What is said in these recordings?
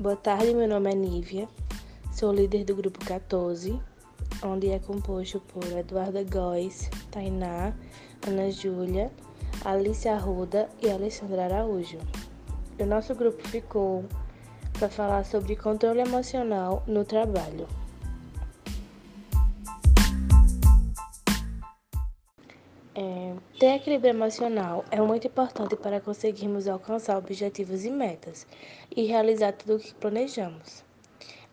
Boa tarde, meu nome é Nívia, sou líder do grupo 14, onde é composto por Eduarda Góes, Tainá, Ana Júlia, Alice Arruda e Alessandra Araújo. O nosso grupo ficou para falar sobre controle emocional no trabalho. É, ter equilíbrio emocional é muito importante para conseguirmos alcançar objetivos e metas e realizar tudo o que planejamos.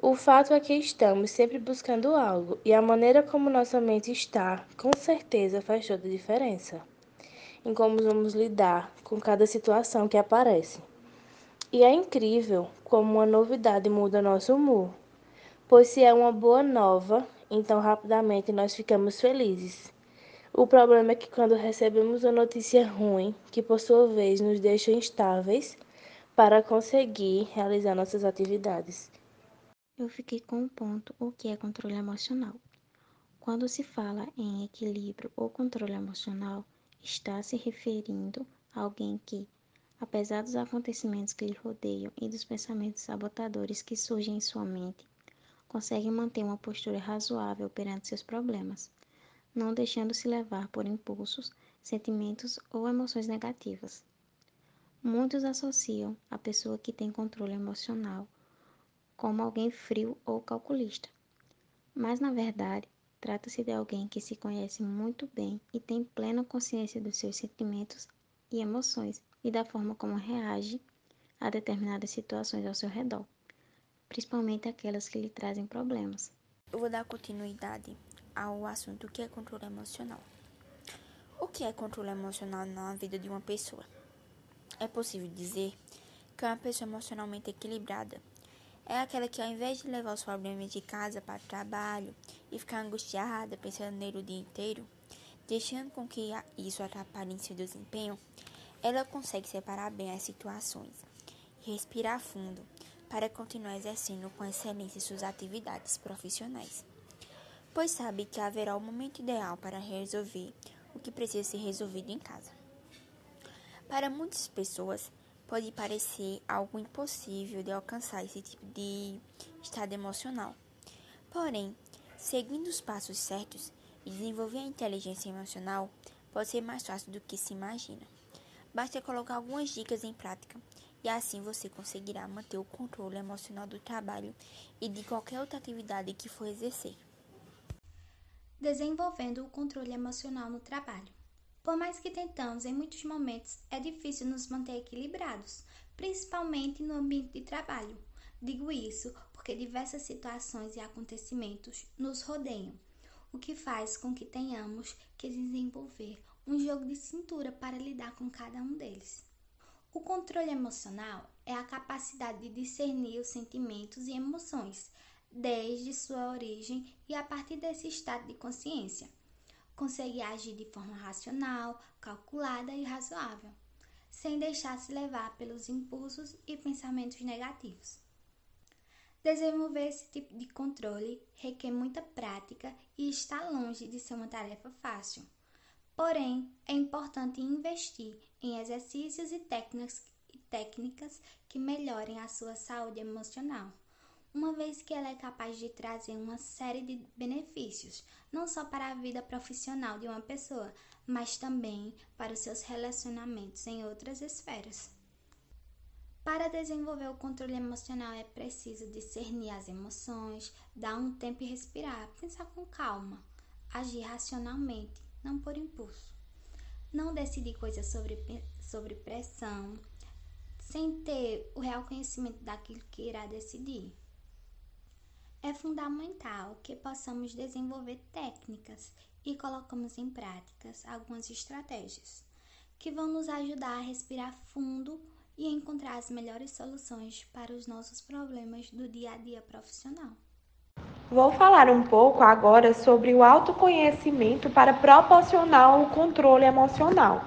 O fato é que estamos sempre buscando algo e a maneira como nossa mente está, com certeza, faz toda a diferença em como vamos lidar com cada situação que aparece. E é incrível como uma novidade muda nosso humor, pois se é uma boa nova, então rapidamente nós ficamos felizes o problema é que quando recebemos uma notícia ruim, que por sua vez nos deixa instáveis para conseguir realizar nossas atividades. Eu fiquei com um ponto, o que é controle emocional. Quando se fala em equilíbrio ou controle emocional, está se referindo a alguém que, apesar dos acontecimentos que lhe rodeiam e dos pensamentos sabotadores que surgem em sua mente, consegue manter uma postura razoável perante seus problemas não deixando-se levar por impulsos, sentimentos ou emoções negativas. Muitos associam a pessoa que tem controle emocional como alguém frio ou calculista, mas na verdade trata-se de alguém que se conhece muito bem e tem plena consciência dos seus sentimentos e emoções e da forma como reage a determinadas situações ao seu redor, principalmente aquelas que lhe trazem problemas. Eu vou dar continuidade ao assunto que é controle emocional. O que é controle emocional na vida de uma pessoa? É possível dizer que uma pessoa emocionalmente equilibrada é aquela que, ao invés de levar os problemas de casa para o trabalho e ficar angustiada pensando nele o dia inteiro, deixando com que isso atrapalhe em seu desempenho, ela consegue separar bem as situações e respirar fundo para continuar exercendo com excelência suas atividades profissionais pois sabe que haverá o momento ideal para resolver o que precisa ser resolvido em casa. Para muitas pessoas, pode parecer algo impossível de alcançar esse tipo de estado emocional. Porém, seguindo os passos certos e desenvolver a inteligência emocional pode ser mais fácil do que se imagina. Basta colocar algumas dicas em prática e assim você conseguirá manter o controle emocional do trabalho e de qualquer outra atividade que for exercer desenvolvendo o controle emocional no trabalho. Por mais que tentamos, em muitos momentos é difícil nos manter equilibrados, principalmente no ambiente de trabalho. Digo isso porque diversas situações e acontecimentos nos rodeiam, o que faz com que tenhamos que desenvolver um jogo de cintura para lidar com cada um deles. O controle emocional é a capacidade de discernir os sentimentos e emoções, desde sua origem e a partir desse estado de consciência. Consegue agir de forma racional, calculada e razoável, sem deixar-se levar pelos impulsos e pensamentos negativos. Desenvolver esse tipo de controle requer muita prática e está longe de ser uma tarefa fácil. Porém, é importante investir em exercícios e técnicas, e técnicas que melhorem a sua saúde emocional uma vez que ela é capaz de trazer uma série de benefícios, não só para a vida profissional de uma pessoa, mas também para os seus relacionamentos em outras esferas. Para desenvolver o controle emocional é preciso discernir as emoções, dar um tempo e respirar, pensar com calma, agir racionalmente, não por impulso. Não decidir coisas sobre, sobre pressão, sem ter o real conhecimento daquilo que irá decidir. É fundamental que possamos desenvolver técnicas e colocamos em práticas algumas estratégias que vão nos ajudar a respirar fundo e encontrar as melhores soluções para os nossos problemas do dia a dia profissional. Vou falar um pouco agora sobre o autoconhecimento para proporcionar o controle emocional.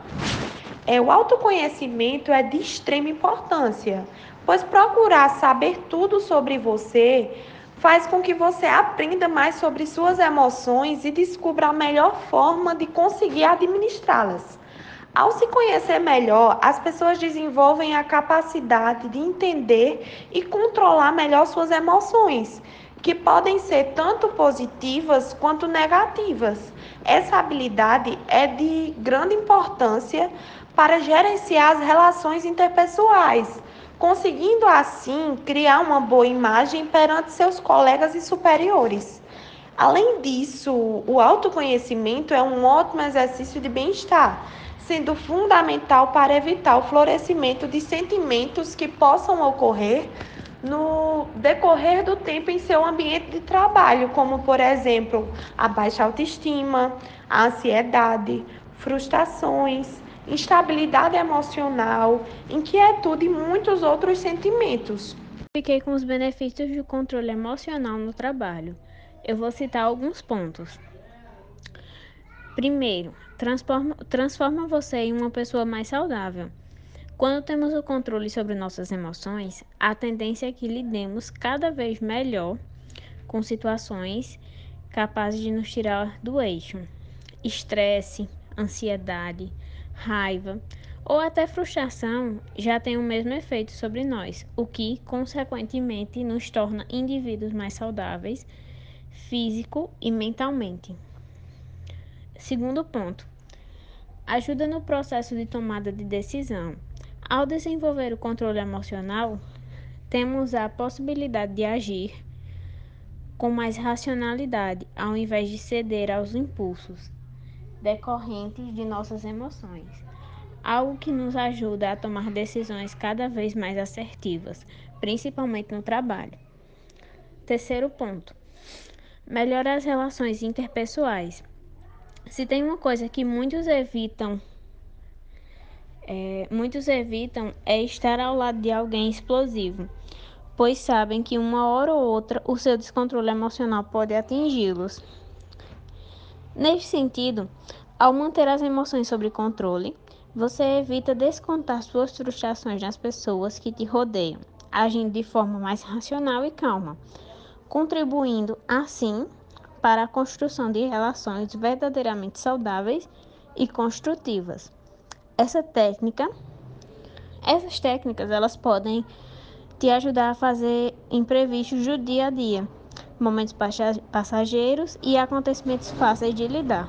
É, o autoconhecimento é de extrema importância, pois procurar saber tudo sobre você faz com que você aprenda mais sobre suas emoções e descubra a melhor forma de conseguir administrá-las. Ao se conhecer melhor, as pessoas desenvolvem a capacidade de entender e controlar melhor suas emoções, que podem ser tanto positivas quanto negativas. Essa habilidade é de grande importância para gerenciar as relações interpessoais, conseguindo assim criar uma boa imagem perante seus colegas e superiores. Além disso, o autoconhecimento é um ótimo exercício de bem-estar, sendo fundamental para evitar o florescimento de sentimentos que possam ocorrer no decorrer do tempo em seu ambiente de trabalho, como, por exemplo, a baixa autoestima, a ansiedade, frustrações, instabilidade emocional, inquietude e muitos outros sentimentos. Fiquei com os benefícios do controle emocional no trabalho. Eu vou citar alguns pontos. Primeiro, transforma, transforma você em uma pessoa mais saudável. Quando temos o controle sobre nossas emoções, a tendência é que lidemos cada vez melhor com situações capazes de nos tirar do eixo. Estresse, ansiedade, raiva ou até frustração já tem o mesmo efeito sobre nós, o que, consequentemente, nos torna indivíduos mais saudáveis, físico e mentalmente. Segundo ponto, ajuda no processo de tomada de decisão. Ao desenvolver o controle emocional, temos a possibilidade de agir com mais racionalidade, ao invés de ceder aos impulsos decorrentes de nossas emoções, algo que nos ajuda a tomar decisões cada vez mais assertivas, principalmente no trabalho. Terceiro ponto: melhora as relações interpessoais. Se tem uma coisa que muitos evitam, é, muitos evitam é estar ao lado de alguém explosivo, pois sabem que uma hora ou outra o seu descontrole emocional pode atingi-los. Neste sentido, ao manter as emoções sob controle, você evita descontar suas frustrações nas pessoas que te rodeiam, agindo de forma mais racional e calma, contribuindo assim para a construção de relações verdadeiramente saudáveis e construtivas. Essa técnica, essas técnicas, elas podem te ajudar a fazer imprevistos do dia a dia momentos passageiros e acontecimentos fáceis de lidar.